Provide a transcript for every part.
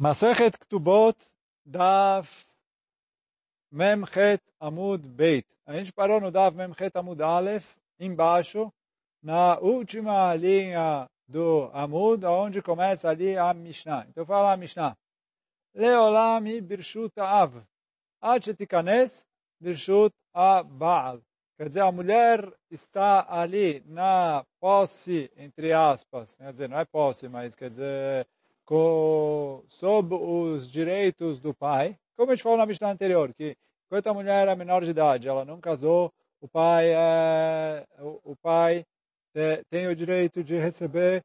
Masechet Ktubot Daf Memchet Amud Beit. A gente parou no Daf Memchet Amud Aleph, embaixo, na última linha do Amud, onde começa ali a Mishnah. Então fala a Mishnah. Leolam Birshut Av. Achetikanes Birshut Baal. Quer dizer, a mulher está ali na posse, entre aspas. Quer dizer, não é posse, mas quer dizer sob os direitos do pai, como a gente falou na Mishnah anterior, que enquanto a mulher é menor de idade, ela não casou, o pai, é, o, o pai te, tem o direito de receber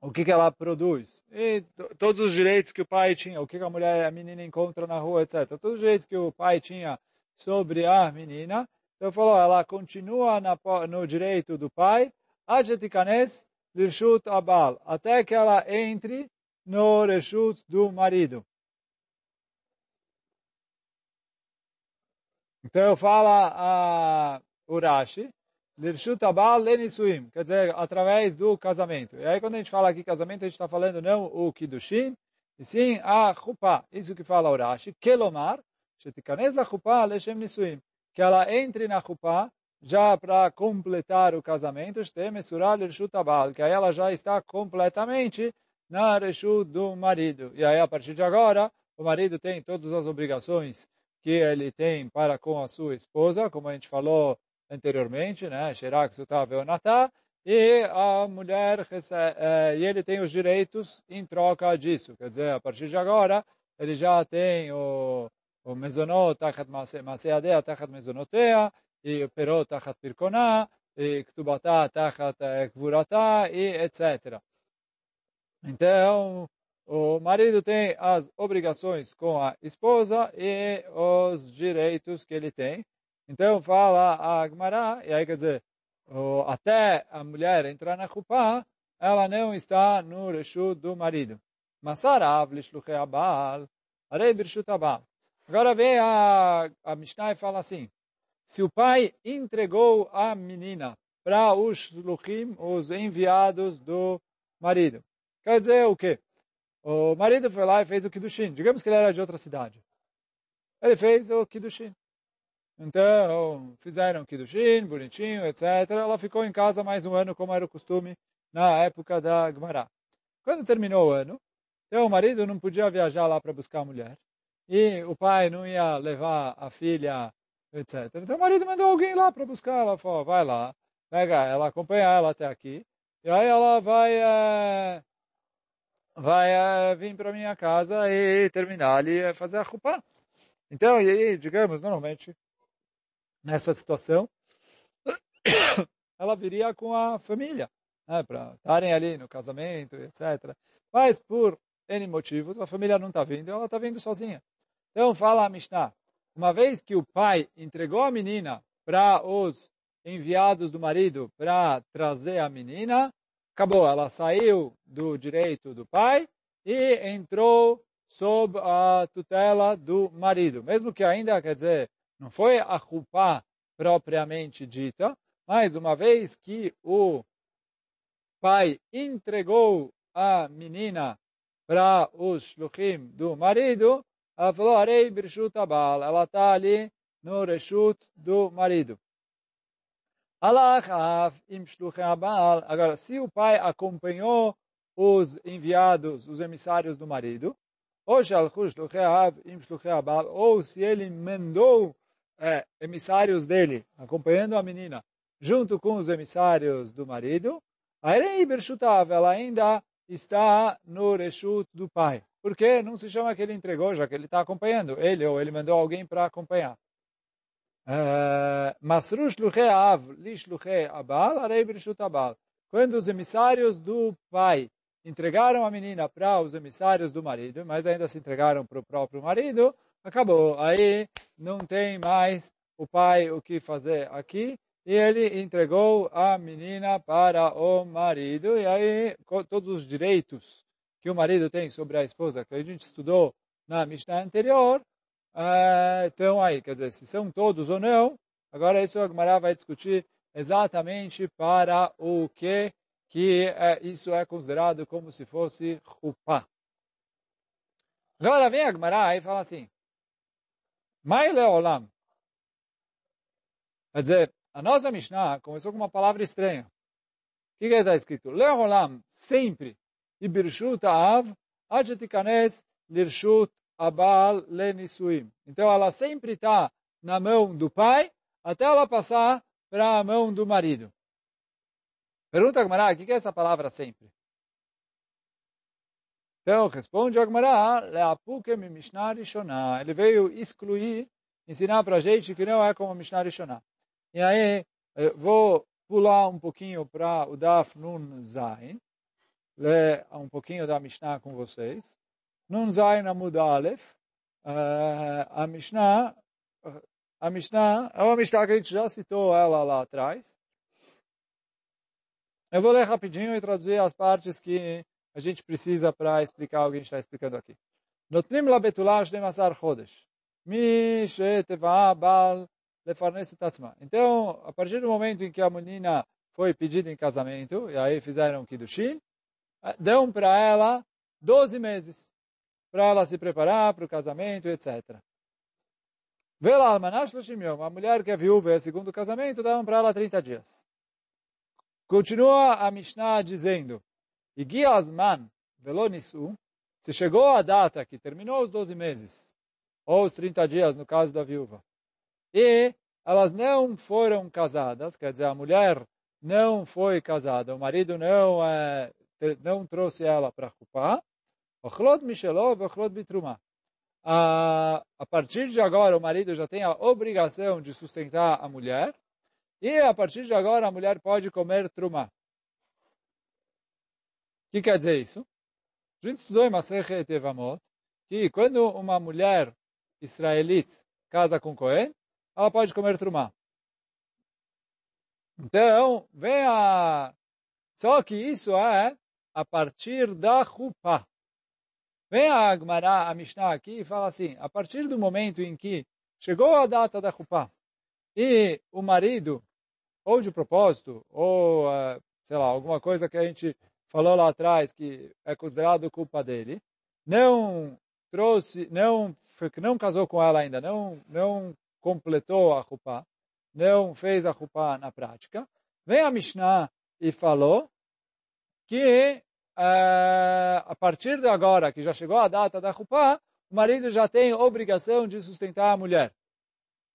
o que, que ela produz. E todos os direitos que o pai tinha, o que, que a mulher, a menina encontra na rua, etc. Todos os direitos que o pai tinha sobre a menina. Então falou, ela continua na, no direito do pai, até que ela entre no reshut do marido. Então fala a Urashi, Lirshut Abal Lenisuim, quer dizer, através do casamento. E aí quando a gente fala aqui casamento, a gente está falando não o Kiddushin, e sim a Chuppah. Isso que fala Urashi, Kelomar, Shetikanes la Chuppah Leshem Nisuim. Que ela entre na Chuppah já para completar o casamento, que aí ela já está completamente na Reshut do marido. E aí, a partir de agora, o marido tem todas as obrigações que ele tem para com a sua esposa, como a gente falou anteriormente, né? Shirak Sutav Veonatá, e a mulher recebe, é, e ele tem os direitos em troca disso. Quer dizer, a partir de agora, ele já tem o, o mezonot tachat maseadea tachat mezonotea, e o perot tachat pirkoná, e ktubatá tachat kvuratá, e etc. Então, o marido tem as obrigações com a esposa e os direitos que ele tem. Então, fala a Agmará, e aí quer dizer, até a mulher entrar na Kupá, ela não está no Reshut do marido. Masarav lishluchei abal, arei. Agora vem a, a Mishnah e fala assim, se o pai entregou a menina para os luchim, os enviados do marido, Quer dizer o quê? O marido foi lá e fez o Kiddushin. Digamos que ele era de outra cidade. Ele fez o Kiddushin. Então, fizeram Kiddushin, bonitinho, etc. Ela ficou em casa mais um ano, como era o costume na época da Gemara. Quando terminou o ano, então o marido não podia viajar lá para buscar a mulher. E o pai não ia levar a filha, etc. Então o marido mandou alguém lá para buscar. Ela falou, vai lá, pega ela, acompanha ela até aqui. E aí ela vai... É vai uh, vir para minha casa e terminar ali fazer a chupa. Então, e digamos, normalmente, nessa situação, ela viria com a família, né, para estarem ali no casamento, etc. Mas por N motivos, a família não está vindo, ela está vindo sozinha. Então, fala a Mishnah, uma vez que o pai entregou a menina para os enviados do marido para trazer a menina, acabou, ela saiu do direito do pai e entrou sob a tutela do marido. Mesmo que ainda, quer dizer, não foi a culpa propriamente dita, mas uma vez que o pai entregou a menina para os shluchim do marido, ela falou, arei birshut abal, ela está ali no reshut do marido. Agora, se o pai acompanhou os enviados, os emissários do marido, ou se ele mandou é, emissários dele, acompanhando a menina, junto com os emissários do marido, ela ainda está no reshut do pai. Por que não se chama que ele entregou, já que ele está acompanhando ele, ou ele mandou alguém para acompanhar? Masru shluchei av li shluchei abal, arei brishut abal. Quando os emissários do pai entregaram a menina para os emissários do marido, mas ainda se entregaram para o próprio marido, acabou. Aí não tem mais o pai o que fazer aqui, e ele entregou a menina para o marido, e aí todos os direitos que o marido tem sobre a esposa, que a gente estudou na Mishnah anterior, uh, estão aí. Quer dizer, se são todos ou não, agora isso a Gemara vai discutir exatamente para o que que é, isso é considerado como se fosse rupa. Agora vem a Gemara e fala assim, Mai leolam. Quer dizer, a nossa Mishnah começou com uma palavra estranha. O que está escrito? Leolam, sempre. E birshut av, adjetikanes lirshut abal lenisuim. Então ela sempre está na mão do pai até ela passar para a mão do marido. Pergunta a Gemara, o que é essa palavra sempre? Então, responde a Gemara, Leapuke mi Mishnah Rishonah. Ele veio excluir, ensinar para a gente que não é como Mishnah Rishonah. E aí, vou pular um pouquinho para o Daf Nun Zain, ler um pouquinho da Mishnah com vocês. Nun Zain Amud Aleph, a Mishnah, a Mishnah é uma Mishnah que a gente já citou ela lá atrás. Eu vou ler rapidinho e traduzir as partes que a gente precisa para explicar o que a gente está explicando aqui. Notrim la betulash de masar chodesh. Mi she'teva bal lefarnes tatzma. Então, a partir do momento em que a menina foi pedida em casamento, e aí fizeram kiddushin, dão para ela 12 meses para ela se preparar para o casamento, etc. Vela almanash a mulher que é viúva é segundo casamento, dão para ela 30 dias. Continua a Mishnah dizendo, Igi Azman Velonisu, se chegou a data que terminou os 12 meses, ou os 30 dias no caso da viúva, e elas não foram casadas, quer dizer, a mulher não foi casada, o marido não, é, não trouxe ela para Kupá, Ochlot Michelov, Ochlot Bitruma. A partir de agora, o marido já tem a obrigação de sustentar a mulher, e a partir de agora, a mulher pode comer truma que quer dizer isso? A gente estudou em Masechet Evamot que quando uma mulher israelita casa com Cohen, ela pode comer trumá. Então, vem a... Só que isso é a partir da Chupá. Vem a Agmará, a Mishnah aqui e fala assim, a partir do momento em que chegou a data da Chupá e o marido, ou de propósito, ou, uh, sei lá, alguma coisa que a gente falou lá atrás que é considerado culpa dele, não trouxe, não não casou com ela ainda, não não completou a culpa, não fez a culpa na prática, vem a Mishnah e falou que uh, a partir de agora, que já chegou a data da culpa, o marido já tem obrigação de sustentar a mulher.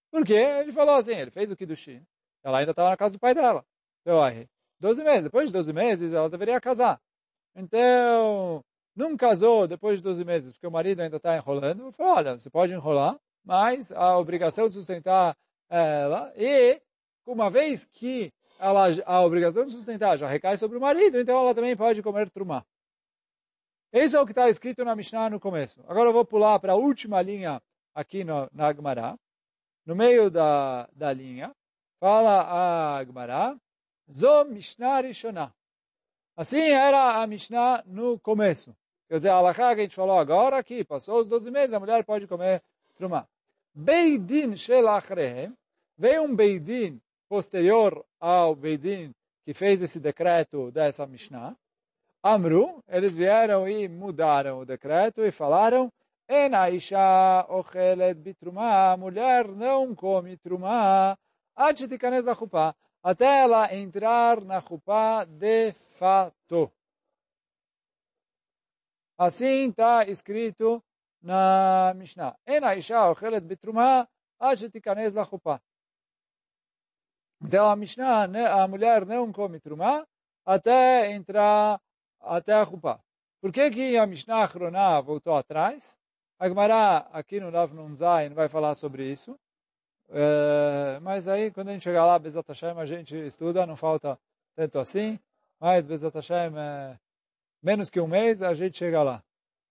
Por quê? Ele falou assim, ele fez o Kiddushin, ela ainda estava na casa do pai dela. Então, aí, 12 meses. Depois de 12 meses, ela deveria casar. Então, não casou depois de 12 meses, porque o marido ainda está enrolando. Falou, olha, você pode enrolar, mas a obrigação de sustentar ela, e uma vez que ela, a obrigação de sustentar já recai sobre o marido, então ela também pode comer trumá. Isso é o que está escrito na Mishnah no começo. Agora eu vou pular para a última linha aqui no, na Agmará. No meio da, da linha, fala a Agmará, Zo Mishnah Rishonah. Assim era a Mishnah no começo. Quer dizer, a Alachá que a gente falou agora, que passou os 12 meses, a mulher pode comer trumá. Beidin Shel Achrehem, veio um Beidin posterior ao Beidin que fez esse decreto dessa Mishnah. Amru, eles vieram e mudaram o decreto e falaram Enaisha ochelet bitrumá, a mulher não come trumá, atitikanes da chupá, até ela entrar na chupá de fato. Assim está escrito na Mishnah. Enaisha ochelet bitrumá, atitikanes da chupá. Então a Mishnah, né, a mulher não come trumá, até entrar até a Chupá. Por que, que a Mishnah Achroná voltou atrás? A Gemara aqui no Rav Nunzain vai falar sobre isso. É, mas aí, quando a gente chegar lá, Bezat Hashem, a gente estuda, não falta tanto assim. Mas Bezat Hashem, é, menos que um mês, a gente chega lá.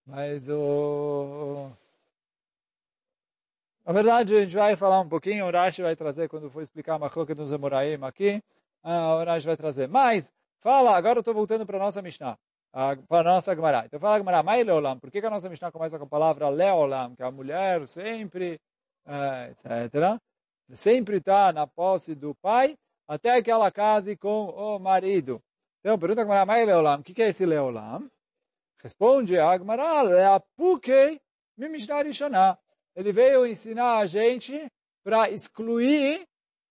Mas o... Na verdade, a gente vai falar um pouquinho, o Rashi vai trazer, quando for explicar a Machloket nos Emoraim aqui, o Rashi vai trazer. Mas, fala, agora eu estou voltando para a nossa Mishnah, para a nossa Gemara. Então fala Gemara, Mai Leolam, por que, que a nossa Mishnah começa com a palavra Leolam, que a mulher sempre, é, etc sempre está na posse do pai, até que ela case com o marido. Então, pergunta a Gemara, Leolam, o que é esse Leolam? Responde a Gemara, Leapukei mi Mishnah Rishoná. Ele veio ensinar a gente para excluir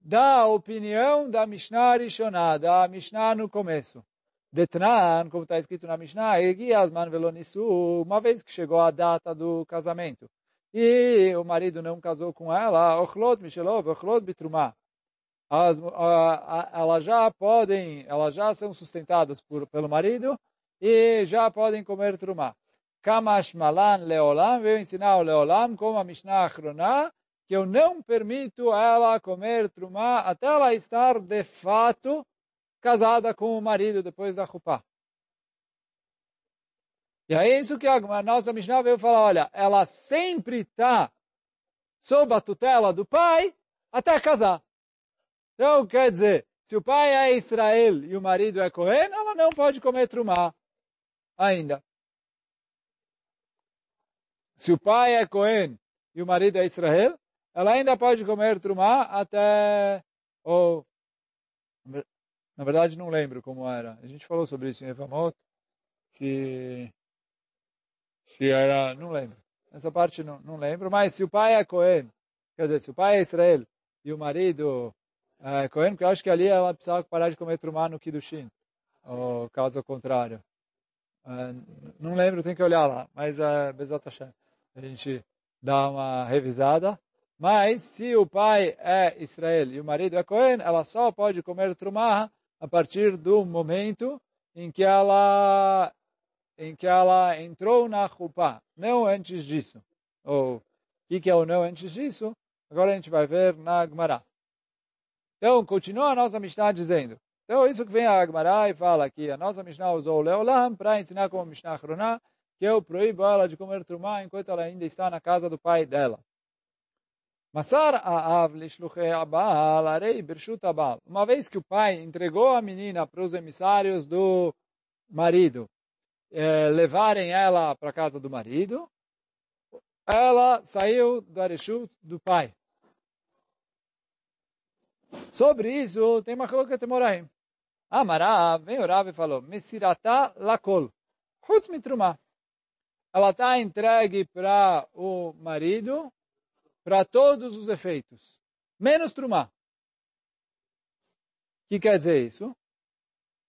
da opinião da Mishnah Rishoná, da Mishnah no começo. Detran, como está escrito na Mishnah, Egiasman Velonisu, uma vez que chegou a data do casamento, e o marido não casou com ela, Ochlot Mishelov, Ochlot Bitrumah, elas, elas já podem, elas já são sustentadas por, pelo marido e já podem comer trumá. Kamash Malan Leolam veio ensinar o Leolam como a Mishnah Achroná, que eu não permito ela comer trumá até ela estar de fato casada com o marido depois da Chupá. E é isso que a nossa Mishnah veio falar, olha, ela sempre está sob a tutela do pai até casar. Então, quer dizer, se o pai é Israel e o marido é Cohen, ela não pode comer trumá ainda. Se o pai é Cohen e o marido é Israel, ela ainda pode comer trumá até... Ou, na verdade, não lembro como era. A gente falou sobre isso em Evamot. Se, se era, não lembro. Essa parte não, não lembro. Mas se o pai é Cohen, quer dizer, se o pai é Israel e o marido é Cohen, porque eu acho que ali ela precisava parar de comer trumá no Kiddushin. Ou caso contrário. É, não lembro, tem que olhar lá. Mas, é, Bezat Hashem, a gente dá uma revisada. Mas se o pai é Israel e o marido é Cohen, ela só pode comer trumá a partir do momento em que ela em que ela entrou na chupa, não antes disso. Ou o que, que é o não antes disso? Agora a gente vai ver na Gemara. Então, continua a nossa Mishnah dizendo. Então, isso que vem a Gemara e fala que a nossa Mishnah usou o Leolam para ensinar como Mishnah Chroná, que eu proíbo ela de comer trumá enquanto ela ainda está na casa do pai dela. Masar Aav lishluchei Abal, arei birshut Abal. Uma vez que o pai entregou a menina para os emissários do marido, eh, levarem ela para a casa do marido, ela saiu do areshut do pai. Sobre isso, tem uma coloca temoraim. Amará, vem o Rav e falou, Mesiratá lakol, chutz mitrumá. Ela está entregue para o marido, para todos os efeitos, menos trumá. O que quer dizer isso?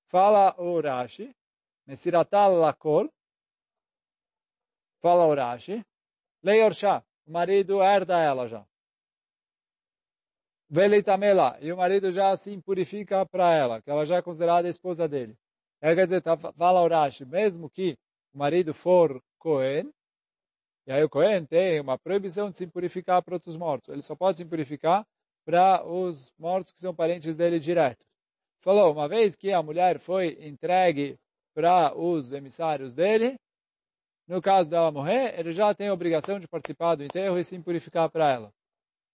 Fala o Rashi, Mesiratal Lakol, fala o Rashi, Lei Orshá, o marido herda ela já. Velitamela, e o marido já se impurifica para ela, que ela já é considerada esposa dele. É, quer dizer, tá, fala o mesmo que o marido for Cohen, e aí o Cohen tem uma proibição de se purificar para outros mortos. Ele só pode se purificar para os mortos que são parentes dele direto. Falou, uma vez que a mulher foi entregue para os emissários dele, no caso dela morrer, ele já tem a obrigação de participar do enterro e se purificar para ela.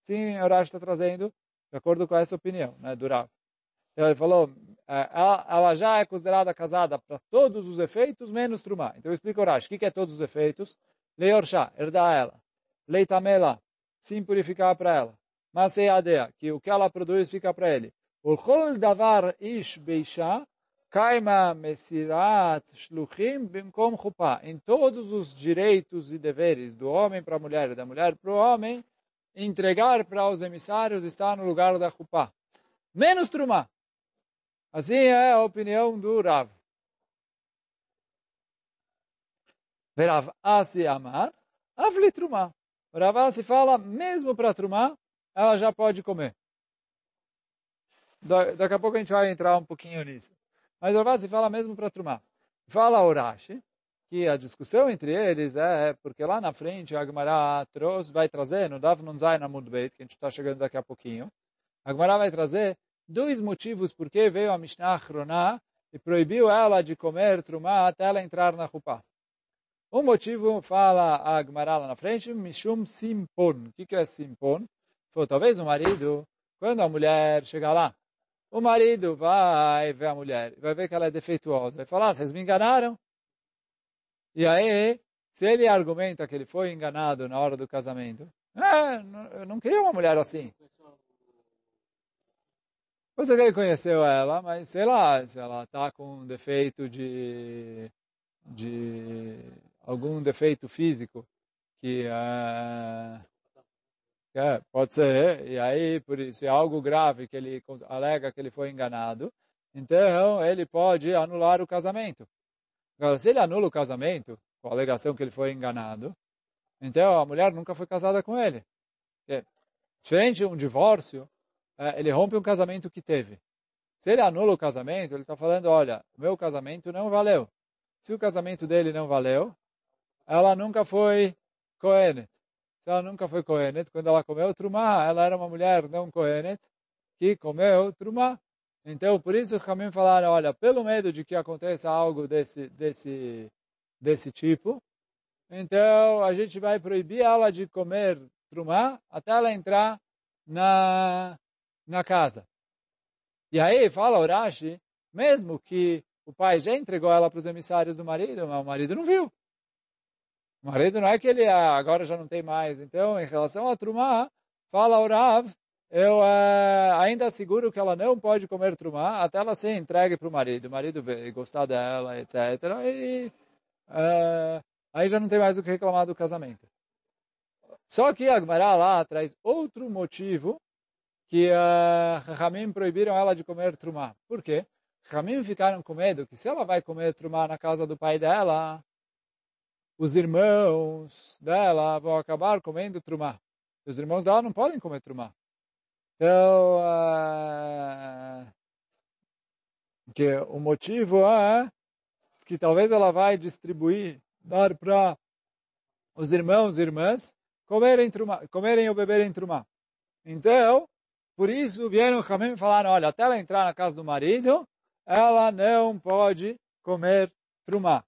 Sim, o Rashi está trazendo, de acordo com essa opinião, né, do. Então ele falou, é, ela, já é considerada casada para todos os efeitos, menos Trumá. Então eu explico o Rashi, o que é todos os efeitos? Leorsha, herdar ela. Leitamela, se purificar para ela. Maseiadea, que o que ela produz fica para ele. Ulchol davar ish beisha, kaima mesirat shluchim bimkom chupa. Em todos os direitos e deveres do homem para a mulher e da mulher para o homem, entregar para os emissários está no lugar da chupa. Menos trumá. Assim é a opinião do Rav. Verav Asi Amar, Avli Trumá. Rav Asi fala, mesmo para Trumá, ela já pode comer. daqui a pouco a gente vai entrar um pouquinho nisso. Mas Rav Asi fala mesmo para Trumá. Fala Urashi, que a discussão entre eles é porque lá na frente a Gemara trouxe, vai trazer, no Dav na Mudbeit, que a gente está chegando daqui a pouquinho, a Gemara vai trazer dois motivos por que veio a Mishnah Chroná e proibiu ela de comer trumá até ela entrar na Rupá. Um motivo, fala a Gemara lá na frente, Mishum Simpon. O que, que é Simpon? Foi talvez o marido, quando a mulher chegar lá, o marido vai ver a mulher, vai ver que ela é defeituosa, vai falar, ah, vocês me enganaram? E aí, se ele argumenta que ele foi enganado na hora do casamento, é, eu não queria uma mulher assim. Você que ele conheceu ela, mas sei lá, se ela está com um defeito de, de algum defeito físico que uh, é, pode ser, e aí, por isso, é algo grave que ele alega que ele foi enganado, então ele pode anular o casamento. Agora, se ele anula o casamento, com a alegação que ele foi enganado, então a mulher nunca foi casada com ele. É, diferente de um divórcio, é, ele rompe um casamento que teve. Se ele anula o casamento, ele está falando, olha, meu casamento não valeu. Se o casamento dele não valeu, ela nunca foi Kohenet. Se ela nunca foi Kohenet, quando ela comeu Trumá, ela era uma mulher não Kohenet, que comeu Trumá. Então, por isso os caminhos falaram, olha, pelo medo de que aconteça algo desse, desse, desse tipo, então a gente vai proibir ela de comer Trumá até ela entrar na, na casa. E aí fala Urashi, mesmo que o pai já entregou ela para os emissários do marido, mas o marido não viu. O marido não é que ele ah, agora já não tem mais. Então, em relação a Trumá, fala o Rav, eu uh, ainda asseguro que ela não pode comer Trumá até ela ser entregue para o marido. O marido gostar dela, etc. E uh, aí já não tem mais o que reclamar do casamento. Só que a Gemara lá traz outro motivo que uh, Ramim proibiram ela de comer Trumá. Por quê? Ramim ficaram com medo que se ela vai comer Trumá na casa do pai dela, os irmãos dela vão acabar comendo trumá. Os irmãos dela não podem comer trumá. Então, uh, que o motivo é que talvez ela vai distribuir, dar para os irmãos e irmãs comerem, trumá, comerem ou beberem trumá. Então, por isso vieram o Hamim e falaram, olha, até ela entrar na casa do marido, ela não pode comer trumá.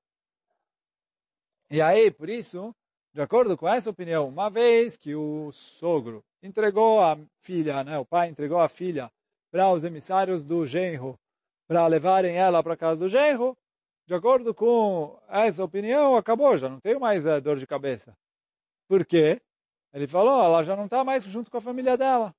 E aí, por isso, de acordo com essa opinião, uma vez que o sogro entregou a filha, né, o pai entregou a filha para os emissários do genro, para levarem ela para casa do genro, de acordo com essa opinião, acabou, já não tem mais é, dor de cabeça. Por quê? Ele falou, ela já não está mais junto com a família dela.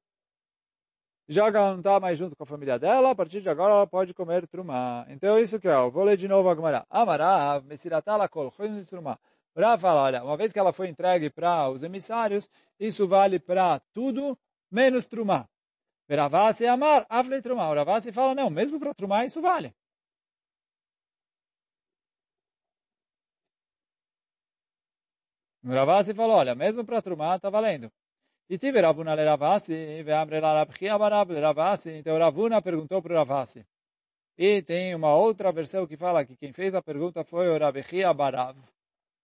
Já que ela não está mais junto com a família dela, a partir de agora ela pode comer trumá. Então isso que é, eu vou ler de novo a Gemara. Amarav, Mesiratala Kol, trumá. Rav fala, olha, uma vez que ela foi entregue para os emissários, isso vale para tudo, menos trumá. Ravasi amar, afle trumá. O Ravasi fala, não, mesmo para trumá isso vale. O Ravasi falou, olha, mesmo para trumá está valendo. E tive Ravuna le Ravasi, e Amre la Rabchia Barab le Ravasi. Então Ravuna perguntou para o Ravasi. E tem uma outra versão que fala que quem fez a pergunta foi o Rabchia Barav.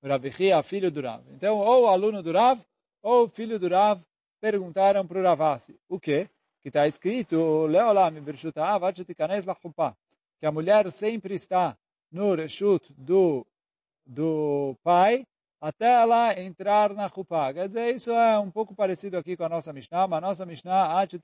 O Rabchia, filho do Rav. Então, ou aluno do Rav, ou filho do Rav, perguntaram para o Ravasi. O quê? Que está escrito, Leolam Birshutav, Atchetikanes la Que a mulher sempre está no reshut do, do pai, até ela entrar na Chupá. Quer dizer, isso é um pouco parecido aqui com a nossa Mishnah, mas a nossa Mishnah, aqui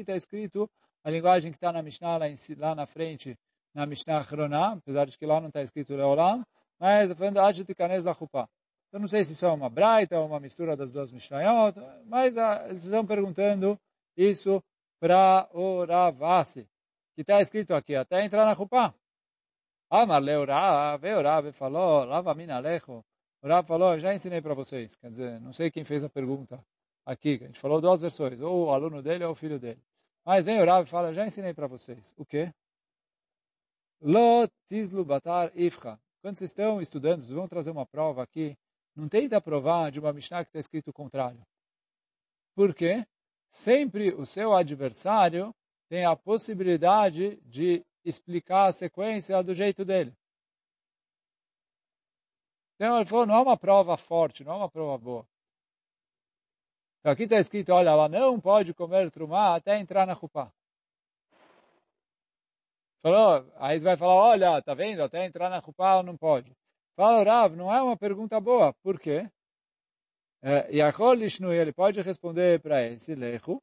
está escrito a linguagem que está na Mishnah lá, em, lá na frente, na Mishnah Chroná, apesar de que lá não está escrito Leolam, mas está falando Atitikanes la Chupá. Eu não sei se isso é uma braita ou uma mistura das duas Mishnayot, mas ah, eles estão perguntando isso para o Ravasi, que está escrito aqui, até entrar na Chupá. Amar leu Rav, veio Rav falou, lava mina alejo. O Rav falou, já ensinei para vocês. Quer dizer, não sei quem fez a pergunta aqui. A gente falou duas versões, ou o aluno dele ou o filho dele. Mas vem o e fala, já ensinei para vocês. O quê? Lo batar ifcha. Quando vocês estão estudando, vocês vão trazer uma prova aqui, não tenta provar de uma Mishnah que está escrito o contrário. Por quê? Sempre o seu adversário tem a possibilidade de explicar a sequência do jeito dele. Então ele falou, não é uma prova forte, não é uma prova boa. Então aqui está escrito, olha, ela não pode comer trumá até entrar na chupá. Falou, aí você vai falar, olha, tá vendo, até entrar na chupá ela não pode. Fala, Rav, não é uma pergunta boa. Por quê? É, Yachol Lishnui, ele pode responder para esse lecho,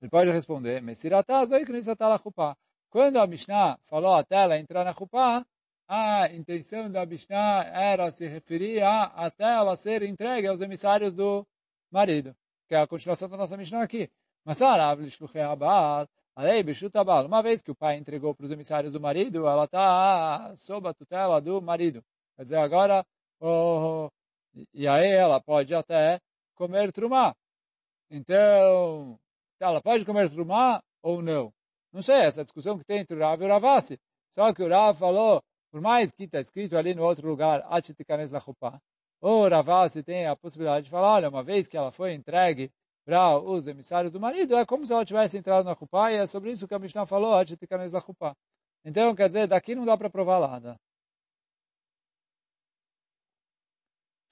ele pode responder, Mesiratá, zoi knisatá la chupá. Quando a Mishnah falou até ela entrar na Chupá, a intenção da Mishnah era se referir a até ela ser entregue aos emissários do marido, que é a continuação da nossa Mishnah aqui. Mas uma vez que o pai entregou para os emissários do marido, ela está sob a tutela do marido. Quer dizer, agora o, E aí ela pode até comer trumá. Então, ela pode comer trumá ou não? Não sei, essa discussão que tem entre o Rav e o Ravassi. Só que o Rav falou, por mais que está escrito ali no outro lugar, Achitikanes Lachupá, o Ravassi tem a possibilidade de falar, olha, uma vez que ela foi entregue para os emissários do marido, é como se ela tivesse entrado na Chupá, e é sobre isso que a Mishnah falou, Achitikanes Lachupá. Então, quer dizer, daqui não dá para provar nada.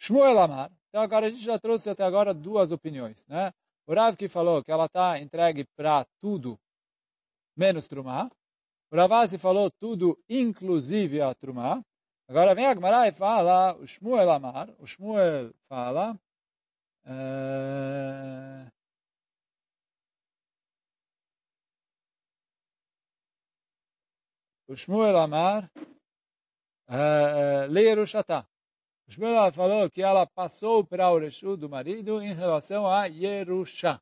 Shmuel Amar. Então agora a gente já trouxe até agora duas opiniões, né? O Rav que falou que ela está entregue para tudo, menos Trumá. O Ravasi falou tudo, inclusive a Trumá. Agora vem a Gemara e fala, o Shmuel Amar, o Shmuel fala, uh, o Shmuel Amar, uh, uh, Leirushatá. O Shmuel falou que ela passou para o Reshu do marido em relação a Yerusha.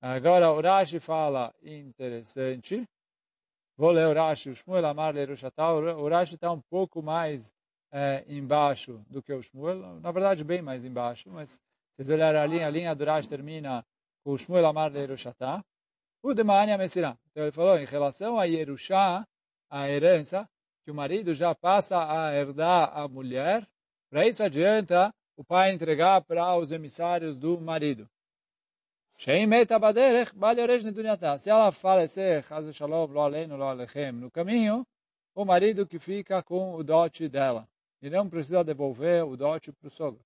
Agora o Rashi fala interessante. Vou ler o Rashi. O Shmuel Amar Lerushatá. O Rashi está um pouco mais é, embaixo do que o Shmuel. Na verdade, bem mais embaixo. Mas se olhar a linha, a linha do Rashi termina com o Shmuel Amar Lerushatá. O Demania Messirá. Então ele falou em relação a Yerusha, a herança, que o marido já passa a herdar a mulher, para isso adianta o pai entregar para os emissários do marido. Se ela falecer, no caminho, o marido que fica com o dote dela. E não precisa devolver o dote para o sogro.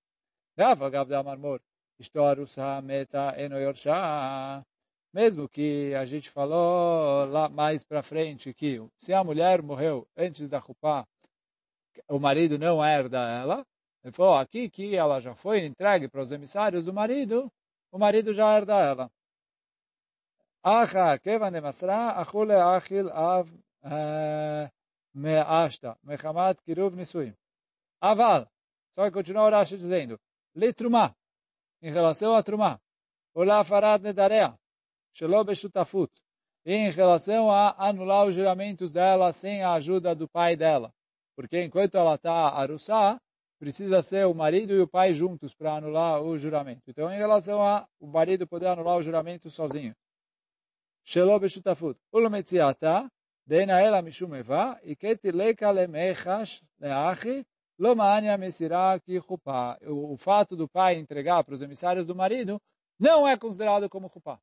Mesmo que a gente falou lá mais para frente que se a mulher morreu antes da Rupá, o marido não herda ela, ele falou aqui que ela já foi entregue para os emissários do marido, o marido já herda ela. Acha kevan de masra, achule achil av eh, me'ashta, mechamat kiruv nisuim. Aval, só que continua o Rashi dizendo, le trumá, em relação a trumá, o la farad nedarea, Shelo Beshutafut. Em relação a anular os juramentos dela sem a ajuda do pai dela. Porque enquanto ela está arussá, precisa ser o marido e o pai juntos para anular o juramento. Então, em relação a o marido poder anular o juramento sozinho. Shelo Beshutafut. Ulometziata, Deina ela mishum eva, leka lemechash leachi, lomania mesirá ki O fato do pai entregar para os emissários do marido não é considerado como chupá.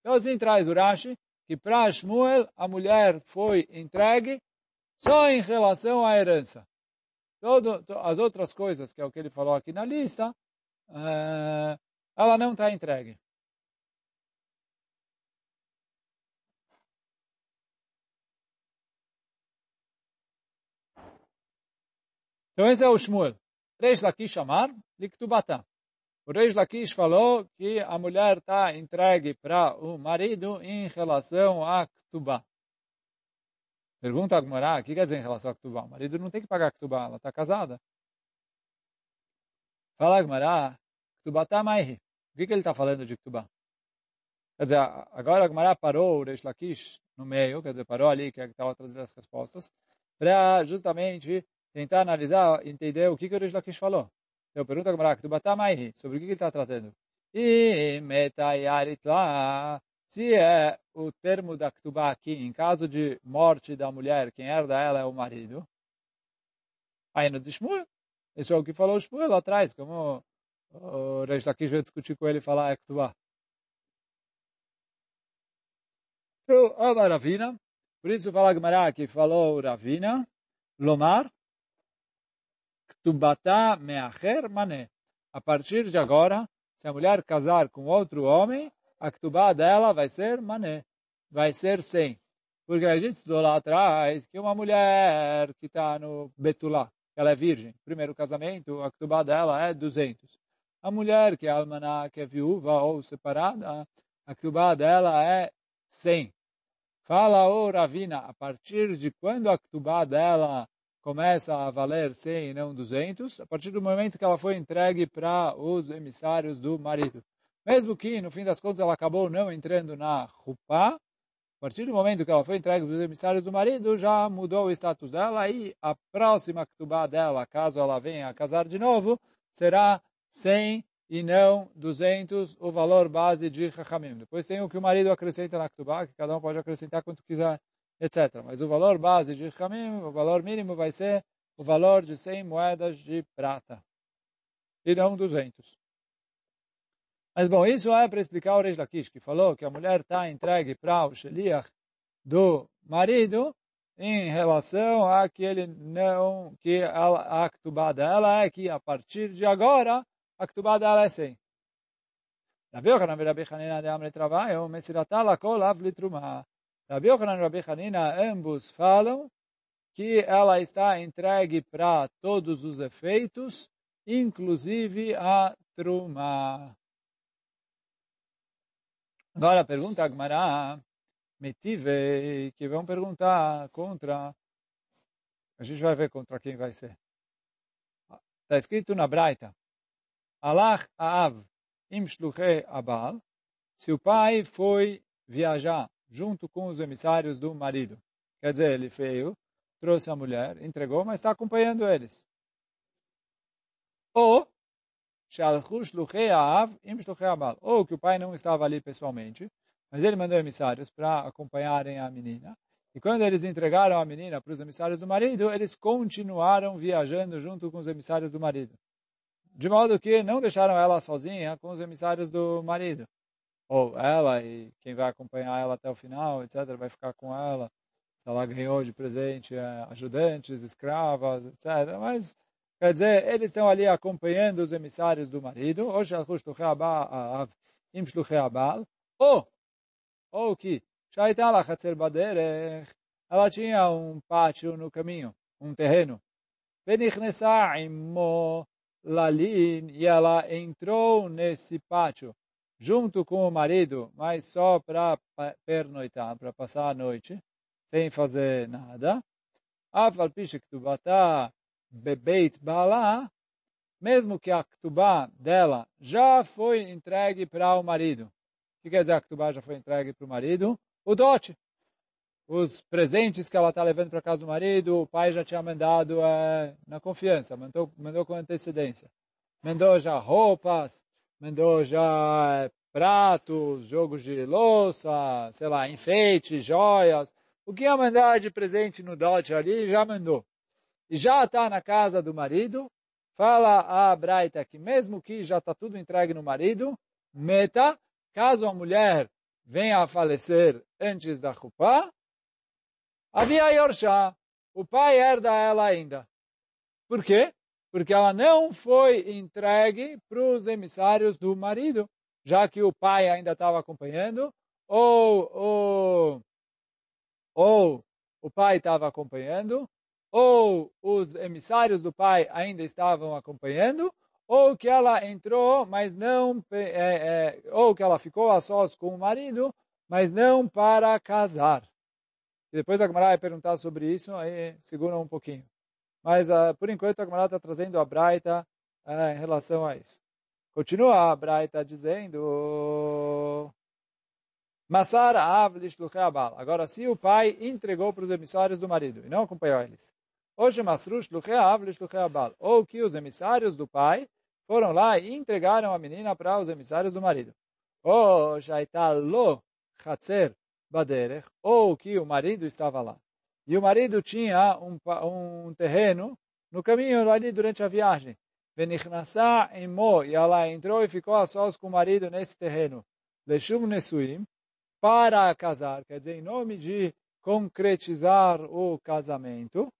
Então assim traz o Rashi, que para Shmuel a mulher foi entregue só em relação à herança. Todo, as outras coisas, que é o que ele falou aqui na lista, uh, ela não está entregue. Então esse é o Shmuel. Reish Lakish Amar, Liktubatá. O Reis Lakish falou que a mulher está entregue para o marido em relação a Ktubá. Pergunta a Gmará, o que quer dizer em relação a Ktubá? O marido não tem que pagar Ktubá, ela está casada. Fala Gmará, Ktubá está mais. O que, que ele está falando de Ktubá? Quer dizer, agora a Gmará parou o Reish Lakish no meio, quer dizer, parou ali, que é que estava trazendo as respostas, para justamente tentar analisar, entender o que, que o Reish Lakish falou. Eu pergunto a Gemara, Ktubatamai, sobre o que ele está tratando? E metayaritla, se é o termo da Ktubá aqui, em caso de morte da mulher, quem herda ela é o marido, aí no Shmuel, isso é o que falou Shmuel lá atrás, como o Reish Lakish vai discutir com ele e falar é Ktubá. Então, a Ravina, por isso fala a Gemara que falou Ravina, Lomar, Ktubata meacher mané. A partir de agora, se a mulher casar com outro homem, a ktubá dela vai ser mané, vai ser sem. Porque a gente estudou lá atrás que uma mulher que está no Betulá, ela é virgem, primeiro casamento, a ktubá dela é 200. A mulher que é almaná, que é viúva ou separada, a ktubá dela é 100. Fala, ô Ravina, a partir de quando a ktubá dela começa a valer 100 e não 200, a partir do momento que ela foi entregue para os emissários do marido. Mesmo que, no fim das contas, ela acabou não entrando na Rupá, a partir do momento que ela foi entregue para os emissários do marido, já mudou o status dela e a próxima Ktubá dela, caso ela venha a casar de novo, será 100 e não 200 o valor base de Chachamim. Depois tem o que o marido acrescenta na Ktubá, que cada um pode acrescentar quanto quiser, etc. Mas o valor base de Chachamim, o valor mínimo vai ser o valor de 100 moedas de prata. E não 200. Mas bom, isso é para explicar o Reish Lakish, que falou que a mulher está entregue para o Sheliach do marido em relação a que ele não, que a, a Ktubá dela é que a partir de agora a Ktubá dela é 100. Rabi Yochanan e Rabi Hanina de Amre Travaio, Mesiratá Lakol Av Litruma. Rabi Yochanan e Rabi Hanina ambos falam que ela está entregue para todos os efeitos, inclusive a Truma. Agora pergunta a Gmará, Metive, que vão perguntar contra, a gente vai ver contra quem vai ser. Está escrito na Braita, Alach Aav im shluchei Abal, se o pai foi viajar junto com os emissários do marido. Quer dizer, ele veio, trouxe a mulher, entregou, mas está acompanhando eles. Ou, ou que o pai não estava ali pessoalmente, mas ele mandou emissários para acompanharem a menina. E quando eles entregaram a menina para os emissários do marido, eles continuaram viajando junto com os emissários do marido de modo que não deixaram ela sozinha com os emissários do marido. Ou ela e quem vai acompanhar ela até o final, etc., vai ficar com ela. Se ela ganhou de presente é, ajudantes, escravas, etc. Mas, quer dizer, eles estão ali acompanhando os emissários do marido. Ou ou, ou que ela tinha um pátio no caminho, um terreno. E ela entrou nesse pátio junto com o marido, mas só para pernoitar, para passar a noite, sem fazer nada. Afal piche ktubata bebeit bala, mesmo que a ktubá dela já foi entregue para o marido. O que quer dizer a ktubá já foi entregue para o marido? O dote os presentes que ela está levando para casa do marido, o pai já tinha mandado é, na confiança, mandou, mandou com antecedência. Mandou já roupas, mandou já é, pratos, jogos de louça, sei lá, enfeites, joias. O que ia mandar de presente no dote ali, já mandou. E já está na casa do marido, fala a Braita que mesmo que já está tudo entregue no marido, meta, caso a mulher venha a falecer antes da Chupá, Havia Yorsha, o pai herda ela ainda. Por quê? Porque ela não foi entregue para os emissários do marido, já que o pai ainda estava acompanhando, ou, ou, ou o pai estava acompanhando, ou os emissários do pai ainda estavam acompanhando, ou que ela entrou, mas não, é, é, ou que ela ficou a sós com o marido, mas não para casar. E depois a Gemara vai perguntar sobre isso, aí segura um pouquinho. Mas, uh, por enquanto, a Gemara está trazendo a Braita uh, em relação a isso. Continua a Braita dizendo... Masar av. Agora, se o pai entregou para os emissários do marido e não acompanhou eles. Ou que os emissários do pai foram lá e entregaram a menina para os emissários do marido. Ou ou que o marido estava lá. E o marido tinha um, um terreno no caminho ali durante a viagem. E ela entrou e ficou a sós com o marido nesse terreno. Nesuim, para casar, quer dizer, em nome de concretizar o casamento.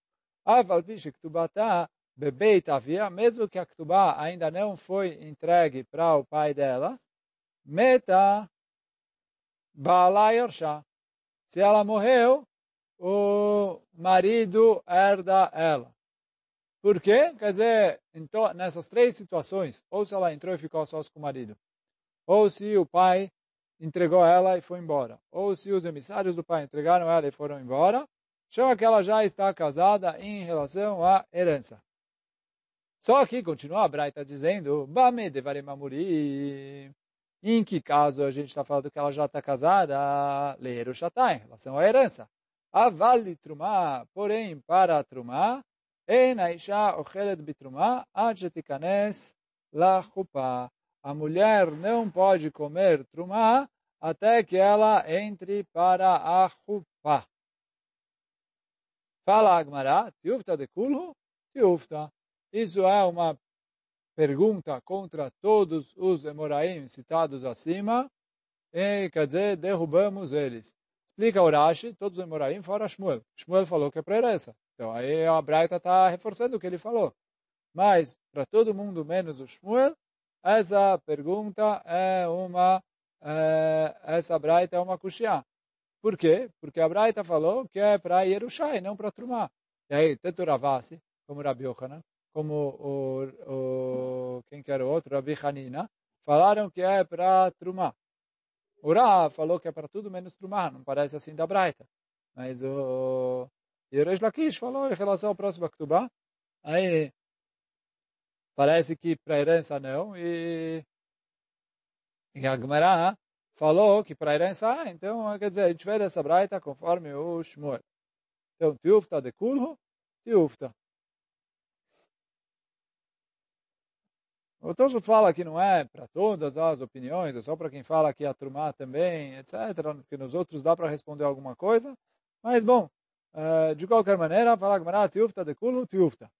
Bebeit avia, mesmo que a ktubá ainda não foi entregue para o pai dela, meta Bala Yorsha. Se ela morreu, o marido herda ela. Por quê? Quer dizer, então, nessas três situações, ou se ela entrou e ficou só com o marido, ou se o pai entregou ela e foi embora, ou se os emissários do pai entregaram ela e foram embora, chama que ela já está casada em relação à herança. Só que continua a Braita dizendo, Bame devarim amurim. Em que caso a gente está falando que ela já está casada, ler o em relação à herança. A vale trumá, porém, para trumá, en aisha ochelet bitrumá, ad shetikanes la chupa. A mulher não pode comer trumá até que ela entre para a chupa. Fala Agmará, tiufta de kulhu, tiufta. Isso é uma pergunta contra todos os Emoraim citados acima, e quer dizer, derrubamos eles. Explica o Rashi, todos os Emoraim fora Shmuel. Shmuel falou que é para essa. Então aí a Braita está reforçando o que ele falou. Mas, para todo mundo menos o Shmuel, essa pergunta é uma, é, essa Braita é uma kushia. Por quê? Porque a Braita falou que é para Yerushai, não para Trumá. E aí, tanto Ravasi, como Rabi Yochanan, como o, o, quem que era o outro, Rabi Hanina, falaram que é para Trumá. O Ra falou que é para tudo menos Trumá, não parece assim da Braita. Mas o, o Reish Lakish falou em relação ao próximo Aktubá, aí parece que para herança não, e, e a Gemara falou que para herança, então quer dizer, a gente vê essa Braita conforme o Shmuel. Então, tiufta de kulhu, tiufta. O Tosfot fala que não é para todas as opiniões, é só para quem fala que a Trumá também, etc. Que nos outros dá para responder alguma coisa. Mas, bom, uh, de qualquer maneira, fala Gmará, tiufta de kulo, tiufta.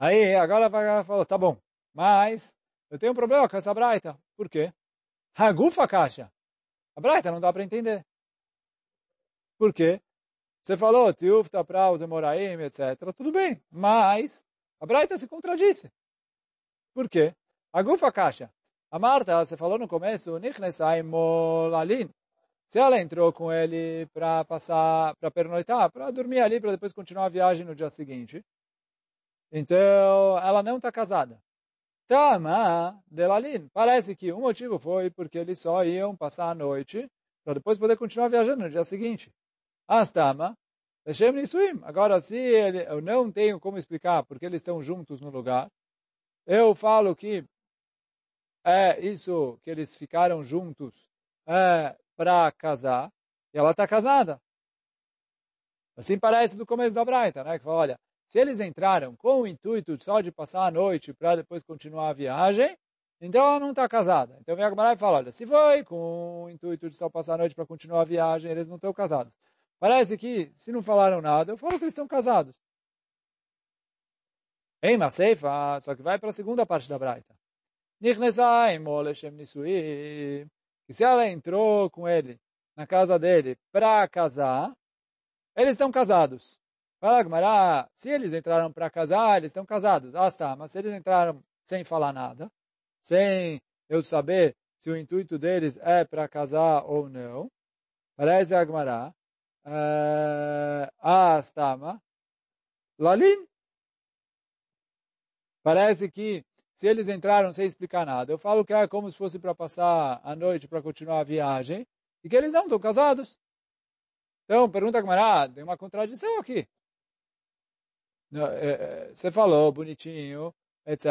Aí, agora vai falar, tá bom, mas eu tenho um problema com essa braita. Por quê? Hagufa caixa. A braita não dá para entender. Por quê? Você falou, tiufta para os Emoraim, etc. Tudo bem, mas a braita se contradisse. Por quê? A gufa caixa. A Marta, você falou no começo, se ela entrou com ele para passar, para pernoitar, para dormir ali, para depois continuar a viagem no dia seguinte, então ela não está casada. Tama delalin. Parece que o motivo foi porque eles só iam passar a noite para depois poder continuar viajando no dia seguinte. Astama, Hashem Nisuim. Agora, se ele, eu não tenho como explicar porque eles estão juntos no lugar, eu falo que é isso que eles ficaram juntos é, para casar, e ela está casada. Assim parece do começo da Braita, né? Que fala, olha, se eles entraram com o intuito só de passar a noite para depois continuar a viagem, então ela não está casada. Então vem a e fala, olha, se foi com o intuito de só passar a noite para continuar a viagem, eles não estão casados. Parece que, se não falaram nada, eu falo que eles estão casados. Em Maseifa, só que vai para a segunda parte da Braita. Que se ela entrou com ele na casa dele para casar, eles estão casados. Fala, Gmará, se eles entraram para casar, eles estão casados. Ah, está, mas se eles entraram sem falar nada, sem eu saber se o intuito deles é para casar ou não, parece a uh, ah, está, Lalin, Parece que se eles entraram sem explicar nada, eu falo que é como se fosse para passar a noite para continuar a viagem, e que eles não estão casados. Então, pergunta ah, tem uma contradição aqui. É, é, você falou bonitinho, etc.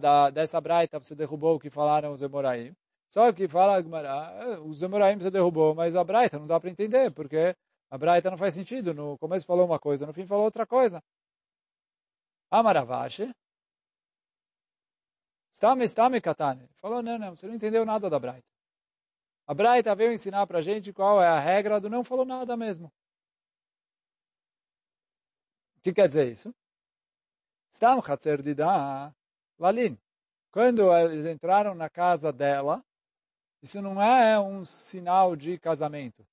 Da, dessa braita você derrubou o que falaram os Emoraim. Só que fala Gmará, os Emoraim você derrubou, mas a braita não dá para entender, porque a braita não faz sentido. No começo falou uma coisa, no fim falou outra coisa. Amaravashi, Stame, stame, katane. Falou, não, não, você não entendeu nada da Braita. A Braita veio ensinar para a gente qual é a regra do não falou nada mesmo. O que quer dizer isso? Stam chatzer dida lalin. Quando eles entraram na casa dela, isso não é um sinal de casamento.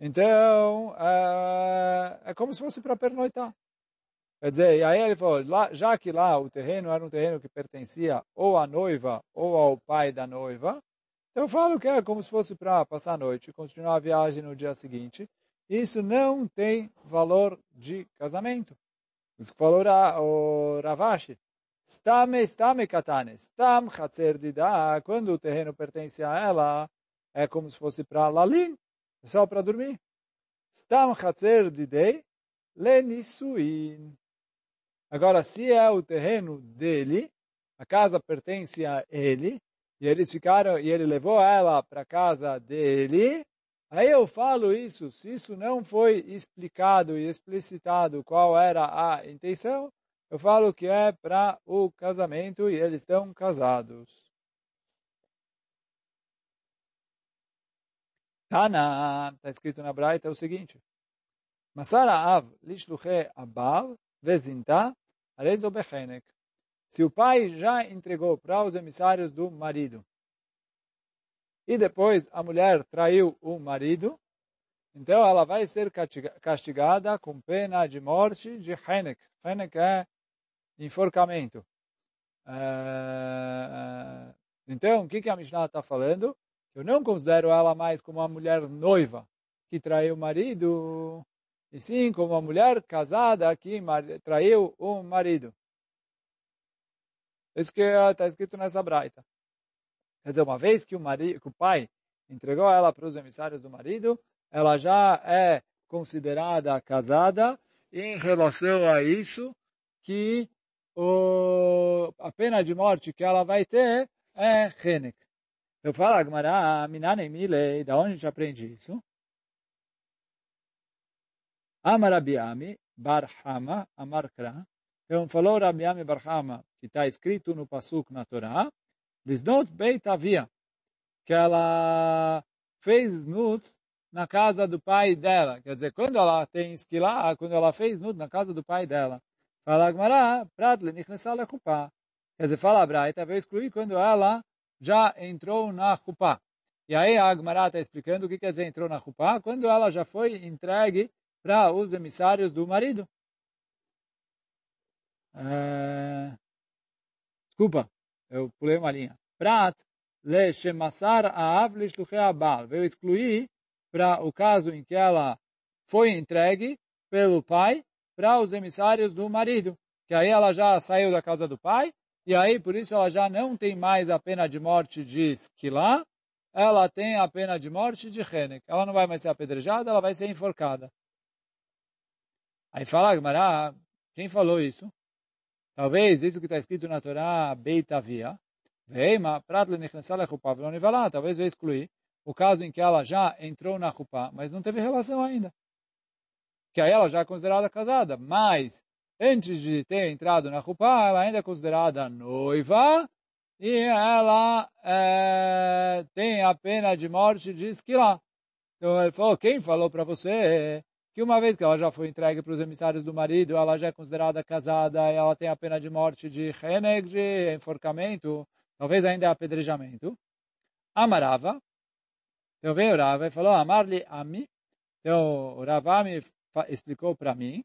Então, é, é como se fosse para pernoitar. Quer dizer, e aí ele falou, lá, já que lá o terreno era um terreno que pertencia ou à noiva ou ao pai da noiva, então eu falo que é como se fosse para passar a noite continuar a viagem no dia seguinte. Isso não tem valor de casamento. Isso falou o Ravashi. Stame, stame katane. Stam chatzer dida. Quando o terreno pertence a ela, é como se fosse para lalin, só para dormir. Stam chatzer didei lenisuin. Agora, se é o terreno dele, a casa pertence a ele, e eles ficaram, e ele levou ela para a casa dele, aí eu falo isso, se isso não foi explicado e explicitado qual era a intenção, eu falo que é para o casamento e eles estão casados. Tana, está escrito na Braita, é o seguinte. Masara av lishluche abal vezinta arezo bechenek. Se o pai já entregou para os emissários do marido e depois a mulher traiu o marido, então ela vai ser castigada com pena de morte de Henek. Henek é enforcamento. Uh, então, o que, a Mishnah está falando? Eu não considero ela mais como uma mulher noiva que traiu o marido, e sim como uma mulher casada que traiu o marido. Isso que está escrito nessa braita. Quer dizer, uma vez que o, marido, que o pai entregou ela para os emissários do marido, ela já é considerada casada em relação a isso que o, a pena de morte que ela vai ter é Henek. Eu falo, Agmará, Minane Milei, da onde a gente aprende isso? Amarabiami, Barhama, Amarkra. Então falou Rabiami Barhama, que está escrito no Pasuk na Torá, Lisnot Beit Avia, que ela fez nut na casa do pai dela. Quer dizer, quando ela tem esquilá, quando ela fez nut na casa do pai dela. Fala Agmará, Pradle Nichnesá Lechupá. Quer dizer, fala Braita, vai excluir quando ela já entrou na Chupá. E aí a Agmará está explicando o que quer dizer entrou na Chupá, quando ela já foi entregue para os emissários do marido. É... Desculpa, eu pulei uma linha. Prat le shemassar aav abal. Veio excluir para o caso em que ela foi entregue pelo pai para os emissários do marido. Que aí ela já saiu da casa do pai, e aí por isso ela já não tem mais a pena de morte de Esquilá, ela tem a pena de morte de Henek. Ela não vai mais ser apedrejada, ela vai ser enforcada. Aí fala Gmará, quem falou isso? Talvez isso que está escrito na Torá, Beitavia, Veima, Pratle Nechnesal Echupá, talvez vai excluir o caso em que ela já entrou na Chupá, mas não teve relação ainda. Que aí ela já é considerada casada, mas antes de ter entrado na Chupá, ela ainda é considerada noiva e ela é, tem a pena de morte de Esquilá. Então ele falou, quem falou para você que uma vez que ela já foi entregue para os emissários do marido, ela já é considerada casada e ela tem a pena de morte de reneg, de enforcamento, talvez ainda apedrejamento. Amarava. Então veio o Rava e falou, Amarli Ami. Então o Ravami explicou para mim,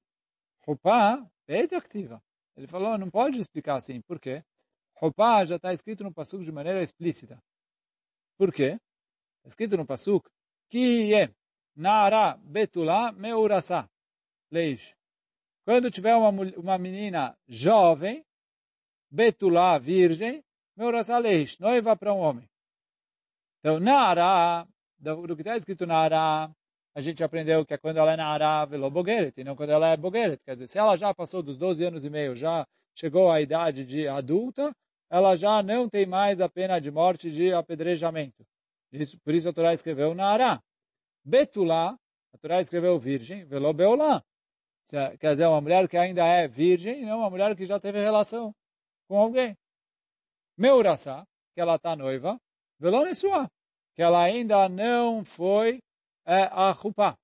Rupá, peito ativa. Ele falou, não pode explicar assim. Por quê? Rupá já está escrito no Pasuk de maneira explícita. Por quê? Está escrito no Pasuk, que é Nara Betulá Meurasá. Leish. Quando tiver uma, uma menina jovem, Betulá, virgem, Meurasá Leish, noiva para um homem. Então, Nara, do, que está escrito Nara, a gente aprendeu que é quando ela é Nara Velobogeret, e não quando ela é Bogeret. Quer dizer, se ela já passou dos 12 anos e meio, já chegou à idade de adulta, ela já não tem mais a pena de morte de apedrejamento. Isso, por isso a Torá escreveu Nara. Betulá, a Torá escreveu virgem, velo beolá. Quer dizer, uma mulher que ainda é virgem não uma mulher que já teve relação com alguém. Meuraçá, que ela está noiva, velo nesua, que ela ainda não foi é, a chupá.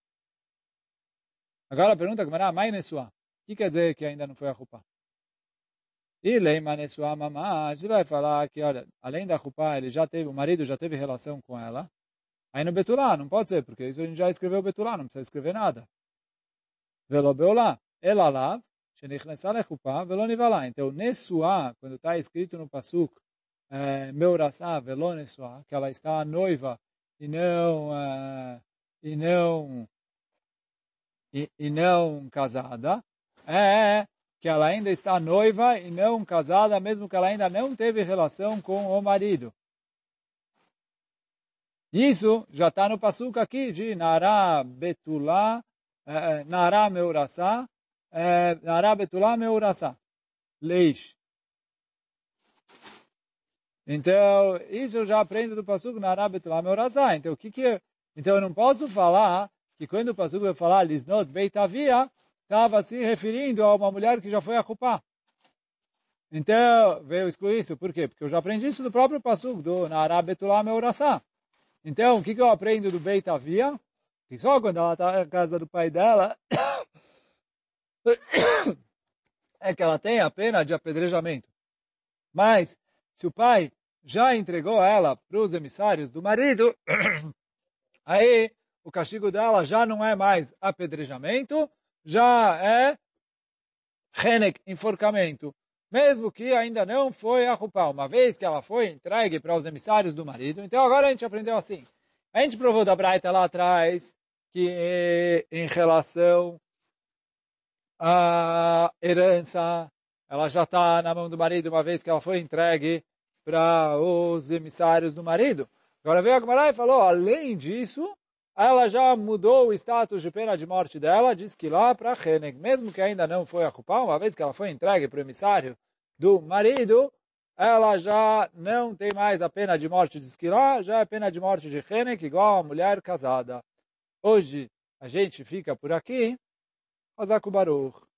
Agora a pergunta que me mãe nesua. O que quer dizer que ainda não foi a chupá? E leima nesua mamá, você vai falar que, olha, além da chupá, ele já teve, o marido já teve relação com ela, Aí no Betulá, não pode ser, porque isso a gente já escreveu Betulá, não precisa escrever nada. Velo Beolá, Elalav, Shenichnesa Lechupá, Velo Nivalá. Então, Nessuá, quando está escrito no Pasuk, é, Meurassá, Velo Nessuá, que ela está noiva e não, uh, e não, e, e não casada, é que ela ainda está noiva e não casada, mesmo que ela ainda não teve relação com o marido. Isso já está no passuca aqui de Nara Betulá, eh, Nara Meurassá, eh, Nara Betulá Meurassá, Leish. Então, isso eu já aprendo do passuco Nara Betulá Meurassá. Então, o que que Então, eu não posso falar que quando o passuco vai falar Lisnot Beitavia, estava se referindo a uma mulher que já foi a culpar. Então, veio excluir isso. Por quê? Porque eu já aprendi isso do próprio Passuk, do Nara Betulah Meurassá. Então, o que, que eu aprendo do Beit Avia? Que só quando ela está na casa do pai dela, é que ela tem a pena de apedrejamento. Mas, se o pai já entregou ela para os emissários do marido, aí o castigo dela já não é mais apedrejamento, já é renek, enforcamento. Mesmo que ainda não foi a Rupá, uma vez que ela foi entregue para os emissários do marido. Então agora a gente aprendeu assim. A gente provou da Braita lá atrás que em relação à herança, ela já está na mão do marido uma vez que ela foi entregue para os emissários do marido. Agora veio a Gemara e falou, além disso, ela já mudou o status de pena de morte dela, diz que lá para Heneg, mesmo que ainda não foi a culpa, uma vez que ela foi entregue para o emissário do marido, ela já não tem mais a pena de morte de Esquilá, já é pena de morte de Heneg, igual a mulher casada. Hoje a gente fica por aqui. Hazaku Baruch.